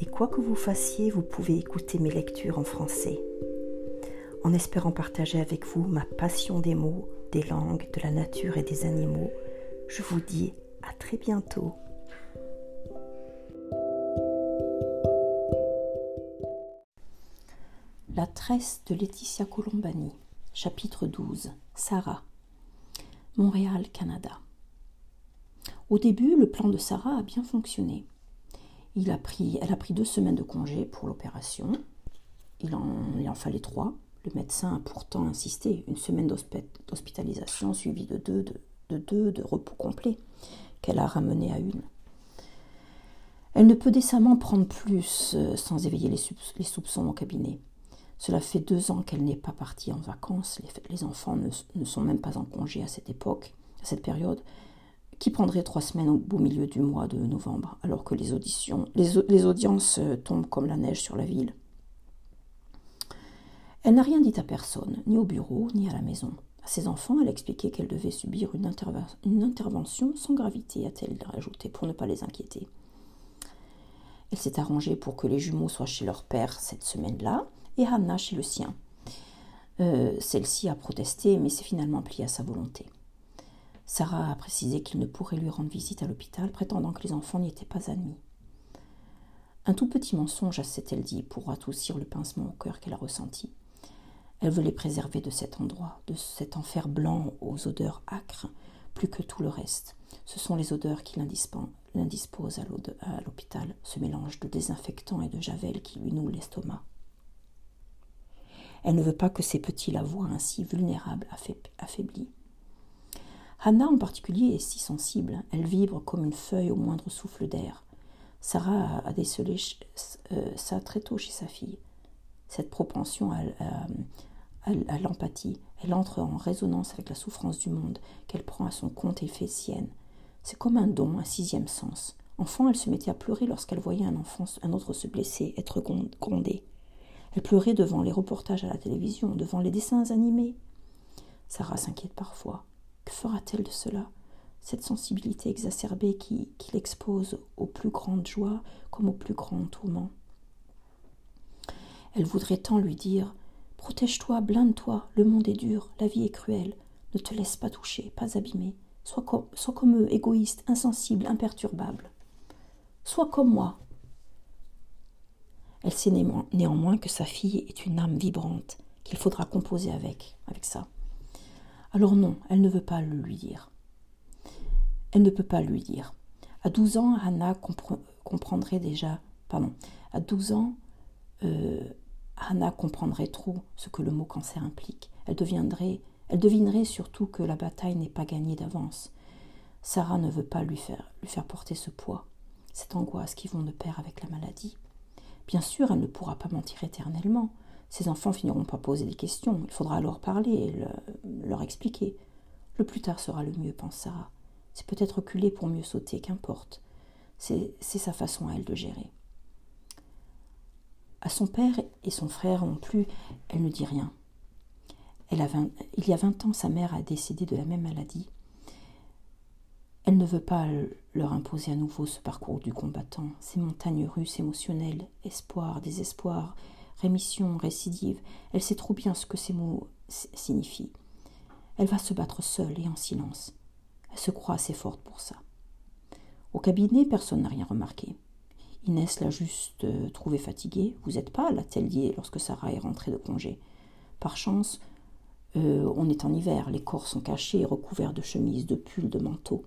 et quoi que vous fassiez, vous pouvez écouter mes lectures en français. En espérant partager avec vous ma passion des mots, des langues, de la nature et des animaux, je vous dis à très bientôt. La tresse de Laetitia Colombani, chapitre 12, Sarah, Montréal, Canada. Au début, le plan de Sarah a bien fonctionné. Elle a pris deux semaines de congé pour l'opération. Il en, fallait trois. Le médecin a pourtant insisté. Une semaine d'hospitalisation suivie de deux de, deux de repos complet qu'elle a ramené à une. Elle ne peut décemment prendre plus euh, sans éveiller les, soupçons au cabinet. Cela fait deux ans qu'elle n'est pas partie en vacances. Les, enfants ne, ne, sont même pas en congé à cette époque, à cette période qui prendrait trois semaines au beau milieu du mois de novembre, alors que les, auditions, les, audiences euh, tombent comme la neige sur la ville. Elle n'a rien dit à personne, ni au bureau, ni à la maison. À ses enfants, elle a expliqué qu'elle devait subir une, une intervention sans gravité, a-t-elle rajouté, pour ne pas les inquiéter. Elle s'est arrangée pour que les jumeaux soient chez leur père cette semaine-là, et Hannah chez le sien. Euh, celle-ci a protesté, mais s'est finalement pliée à sa volonté. Sarah a précisé qu'il ne pourrait lui rendre visite à l'hôpital, prétendant que les enfants n'y étaient pas admis. Un tout petit mensonge, s'est-elle dit, pour adoucir le pincement au cœur qu'elle a ressenti. Elle veut les préserver de cet endroit, de cet enfer blanc aux odeurs âcres, plus que tout le reste. Ce sont les odeurs qui l'indisposent à l'hôpital, ce mélange de désinfectant et de javel qui lui noue l'estomac. Elle ne veut pas que ces petits la voient ainsi vulnérable, affaiblie. Hannah en particulier est si sensible, elle vibre comme une feuille au moindre souffle d'air. Sarah a décelé euh, ça très tôt chez sa fille. Cette propension à, l'empathie, elle entre en résonance avec la souffrance du monde qu'elle prend à son compte et fait sienne. C'est comme un don, un sixième sens. Enfant, elle se mettait à pleurer lorsqu'elle voyait un enfant, un autre se blesser, être grondé. Elle pleurait devant les reportages à la télévision, devant les dessins animés. Sarah s'inquiète parfois. Fera-t-elle de cela? Cette sensibilité exacerbée qui, l'expose aux plus grandes joies comme aux plus grands tourments. Elle voudrait tant lui dire Protège-toi, blinde-toi, le monde est dur, la vie est cruelle, ne te laisse pas toucher, pas abîmer, sois comme, sois eux, égoïste, insensible, imperturbable. Sois comme moi. Elle sait néanmoins que sa fille est une âme vibrante, qu'il faudra composer avec, avec ça. Alors non, elle ne veut pas le lui dire. Elle ne peut pas lui dire. À 12 ans, Hannah comprendrait déjà. Pardon. À 12 ans, euh, Hannah comprendrait trop ce que le mot cancer implique. Elle deviendrait. Elle devinerait surtout que la bataille n'est pas gagnée d'avance. Sarah ne veut pas lui faire, lui faire porter ce poids, cette angoisse qui vont de pair avec la maladie. Bien sûr, elle ne pourra pas mentir éternellement. Ces enfants finiront par poser des questions. Il faudra leur parler et leur expliquer. Le plus tard sera le mieux, pense Sarah. C'est peut-être reculer pour mieux sauter, qu'importe. C'est sa façon à elle de gérer. À son père et son frère non plus, elle ne dit rien. Il y a vingt ans, sa mère a décédé de la même maladie. Elle ne veut pas leur imposer à nouveau ce parcours du combattant, ces montagnes russes émotionnelles, espoir, désespoir, rémission, récidive, elle sait trop bien ce que ces mots signifient. Elle va se battre seule et en silence. Elle se croit assez forte pour ça. Au cabinet, personne n'a rien remarqué. Inès l'a juste euh, trouvée fatiguée. Vous êtes pas l'a-t-elle dit lorsque Sarah est rentrée de congé. Par chance, euh, on est en hiver, les corps sont cachés et recouverts de chemises, de pulls, de manteaux.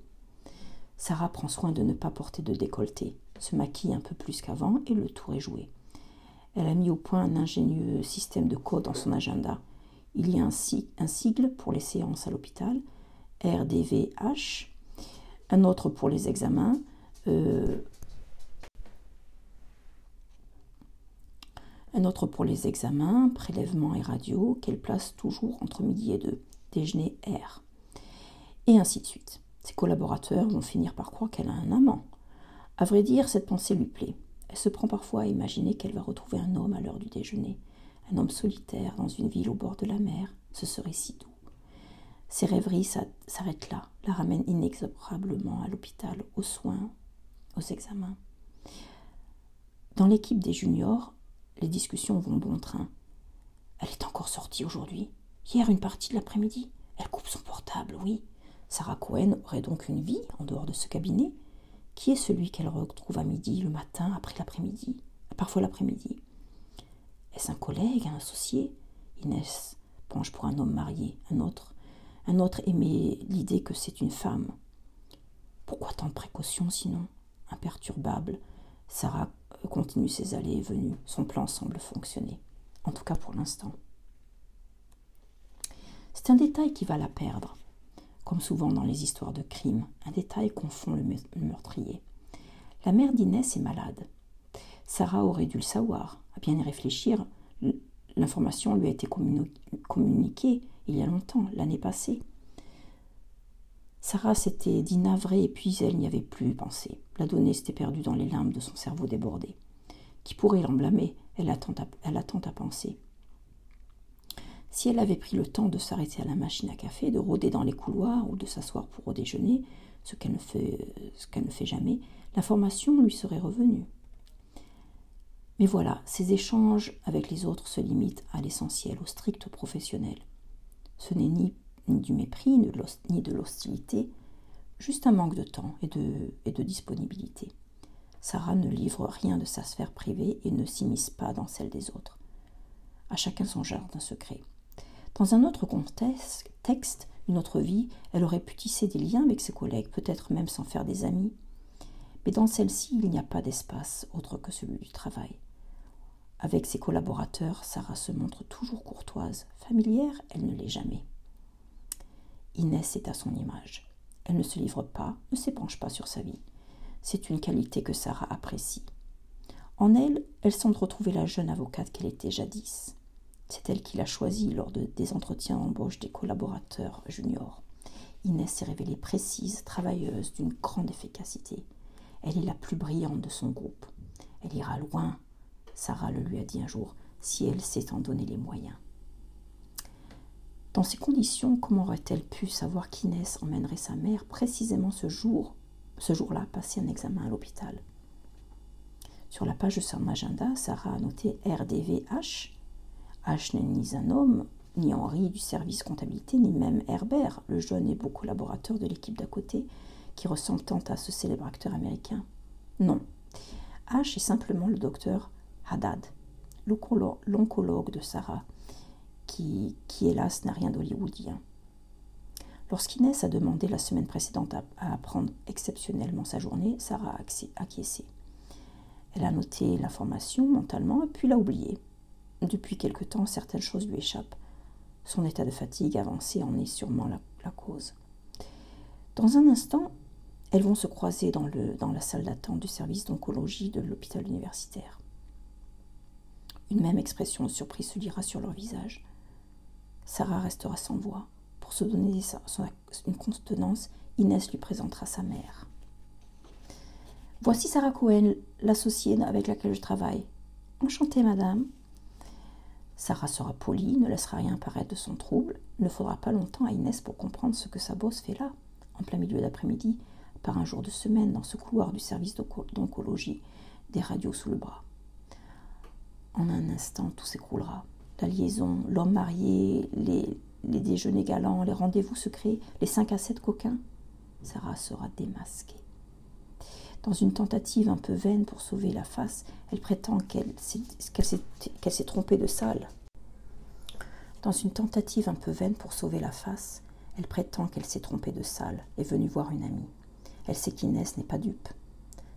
Sarah prend soin de ne pas porter de décolleté, se maquille un peu plus qu'avant et le tour est joué. Elle a mis au point un ingénieux système de code dans son agenda. Il y a un, sigle pour les séances à l'hôpital, RDVH, un autre pour les examens, euh, un autre pour les examens, prélèvements et radio, qu'elle place toujours entre midi et deux, déjeuner R. Et ainsi de suite. Ses collaborateurs vont finir par croire qu'elle a un amant. À vrai dire, cette pensée lui plaît. Elle se prend parfois à imaginer qu'elle va retrouver un homme à l'heure du déjeuner, un homme solitaire dans une ville au bord de la mer. Ce serait si doux. Ses rêveries s'arrêtent là, la ramènent inexorablement à l'hôpital, aux soins, aux examens. Dans l'équipe des juniors, les discussions vont bon train. Elle est encore sortie aujourd'hui. Hier, une partie de l'après-midi. Elle coupe son portable, oui. Sarah Cohen aurait donc une vie en dehors de ce cabinet. Qui est celui qu'elle retrouve à midi, le matin, après l'après-midi, parfois l'après-midi? Est-ce un collègue, un associé? Inès penche pour un homme marié, un autre. Un autre aimait l'idée que c'est une femme. Pourquoi tant de précautions sinon? Imperturbable, Sarah continue ses allées et venues. Son plan semble fonctionner, en tout cas pour l'instant. C'est un détail qui va la perdre. Souvent dans les histoires de crime, un détail confond le meurtrier. La mère d'Inès est malade. Sarah aurait dû le savoir. À bien y réfléchir, l'information lui a été communiquée il y a longtemps, l'année passée. Sarah s'était dit navrée, puis elle n'y avait plus pensé. La donnée s'était perdue dans les limbes de son cerveau débordé. Qui pourrait l'en blâmer? Elle a, à penser. Si elle avait pris le temps de s'arrêter à la machine à café, de rôder dans les couloirs ou de s'asseoir pour au déjeuner, ce qu'elle ne fait, jamais, l'information lui serait revenue. Mais voilà, ces échanges avec les autres se limitent à l'essentiel, au strict professionnel. Ce n'est ni ni du mépris, ni de l'hostilité, juste un manque de temps et de, et de disponibilité. Sarah ne livre rien de sa sphère privée et ne s'immisce pas dans celle des autres. À chacun son jardin secret. Dans un autre contexte, texte, une autre vie, elle aurait pu tisser des liens avec ses collègues, peut-être même sans faire des amis. Mais dans celle-ci, il n'y a pas d'espace autre que celui du travail. Avec ses collaborateurs, Sarah se montre toujours courtoise. Familière, elle ne l'est jamais. Inès est à son image. Elle ne se livre pas, ne s'épanche pas sur sa vie. C'est une qualité que Sarah apprécie. En elle, elle semble retrouver la jeune avocate qu'elle était jadis. C'est elle qui l'a choisie lors des entretiens d'embauche des collaborateurs juniors. Inès s'est révélée précise, travailleuse, d'une grande efficacité. Elle est la plus brillante de son groupe. Elle ira loin, Sarah le lui a dit un jour, si elle s'est en donné les moyens. Dans ces conditions, comment aurait-elle pu savoir qu'Inès emmènerait sa mère précisément ce jour, ce jour-là, passer un examen à l'hôpital? Sur la page de son agenda, Sarah a noté RDVH. H n'est ni un homme, ni Henri du service comptabilité, ni même Herbert, le jeune et beau collaborateur de l'équipe d'à côté, qui ressemble tant à ce célèbre acteur américain. Non. H est simplement le docteur Haddad, l'oncologue de Sarah, qui, hélas n'a rien d'hollywoodien. Lorsqu'Inès a demandé la semaine précédente à, apprendre exceptionnellement sa journée, Sarah a acquiescé. Elle a noté l'information mentalement puis l'a oubliée. Depuis quelque temps, certaines choses lui échappent. Son état de fatigue avancé en est sûrement la, cause. Dans un instant, elles vont se croiser dans, dans la salle d'attente du service d'oncologie de l'hôpital universitaire. Une même expression de surprise se lira sur leur visage. Sarah restera sans voix. Pour se donner une contenance, Inès lui présentera sa mère. Voici Sarah Cohen, l'associée avec laquelle je travaille. Enchantée, madame. Sarah sera polie, ne laissera rien paraître de son trouble. Ne faudra pas longtemps à Inès pour comprendre ce que sa bosse fait là, en plein milieu d'après-midi, par un jour de semaine, dans ce couloir du service d'oncologie, des radios sous le bras. En un instant, tout s'écroulera la liaison, l'homme marié, les, déjeuners galants, les rendez-vous secrets, les 5 à 7 coquins, Sarah sera démasquée. Dans une tentative un peu vaine pour sauver la face, elle prétend qu'elle s'est trompée de salle. Dans une tentative un peu vaine pour sauver la face, elle prétend qu'elle s'est trompée de salle, est venue voir une amie. Elle sait qu'Inès n'est pas dupe.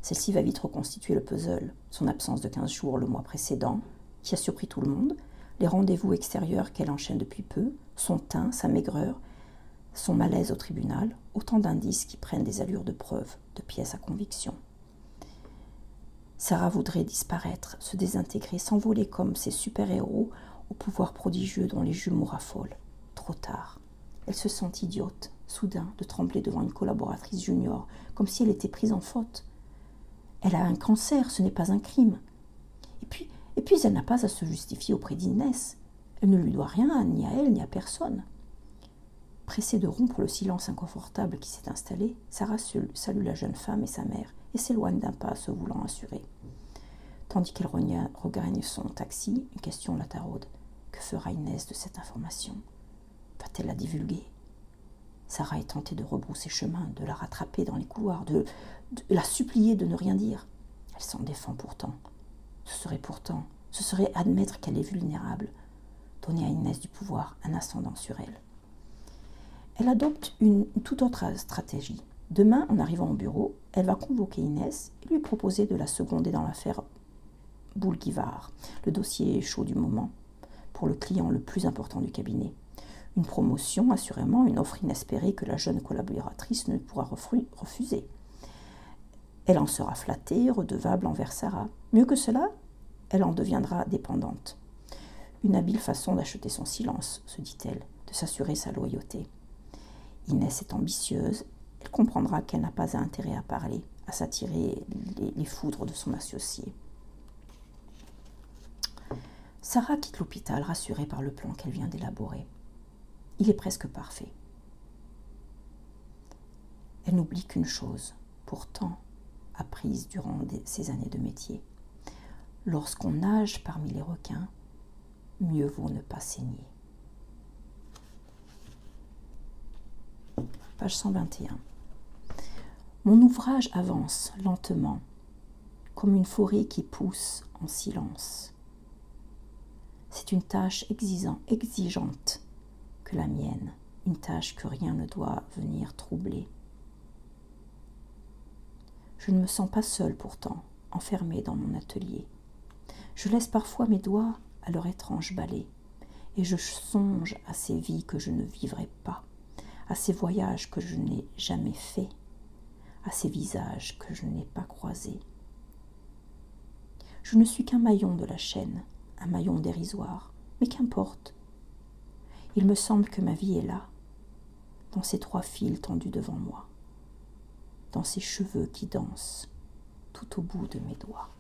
Celle-ci va vite reconstituer le puzzle, son absence de 15 jours le mois précédent, qui a surpris tout le monde, les rendez-vous extérieurs qu'elle enchaîne depuis peu, son teint, sa maigreur, son malaise au tribunal, autant d'indices qui prennent des allures de preuve, de pièces à conviction. Sarah voudrait disparaître, se désintégrer, s'envoler comme ces super-héros au pouvoir prodigieux dont les jumeaux raffolent. Trop tard. Elle se sent idiote, soudain, de trembler devant une collaboratrice junior, comme si elle était prise en faute. Elle a un cancer, ce n'est pas un crime. Et puis, et puis elle n'a pas à se justifier auprès d'Inès. Elle ne lui doit rien, ni à elle, ni à personne. Pressée de rompre le silence inconfortable qui s'est installé, Sarah salue la jeune femme et sa mère et s'éloigne d'un pas, se voulant assurer. Tandis qu'elle regagne son taxi, une question la taraude. Que fera Inès de cette information? Va-t-elle la divulguer? Sarah est tentée de rebrousser chemin, de la rattraper dans les couloirs, de, de la supplier de ne rien dire. Elle s'en défend pourtant. Ce serait pourtant, ce serait admettre qu'elle est vulnérable, donner à Inès du pouvoir, un ascendant sur elle. Elle adopte une, toute autre stratégie. Demain, en arrivant au bureau, elle va convoquer Inès et lui proposer de la seconder dans l'affaire Boulguivard, le dossier chaud du moment, pour le client le plus important du cabinet. Une promotion, assurément, une offre inespérée que la jeune collaboratrice ne pourra refuser. Elle en sera flattée, redevable envers Sarah. Mieux que cela, elle en deviendra dépendante. Une habile façon d'acheter son silence, se dit-elle, de s'assurer sa loyauté. Inès est ambitieuse, elle comprendra qu'elle n'a pas intérêt à parler, à s'attirer les, foudres de son associé. Sarah quitte l'hôpital rassurée par le plan qu'elle vient d'élaborer. Il est presque parfait. Elle n'oublie qu'une chose, pourtant apprise durant ces années de métier. Lorsqu'on nage parmi les requins, mieux vaut ne pas saigner. Page 121. Mon ouvrage avance lentement, comme une forêt qui pousse en silence. C'est une tâche exigeante que la mienne, une tâche que rien ne doit venir troubler. Je ne me sens pas seule pourtant, enfermée dans mon atelier. Je laisse parfois mes doigts à leur étrange balai, et je songe à ces vies que je ne vivrai pas, à ces voyages que je n'ai jamais faits, à ces visages que je n'ai pas croisés. Je ne suis qu'un maillon de la chaîne, un maillon dérisoire, mais qu'importe. Il me semble que ma vie est là, dans ces trois fils tendus devant moi, dans ces cheveux qui dansent tout au bout de mes doigts.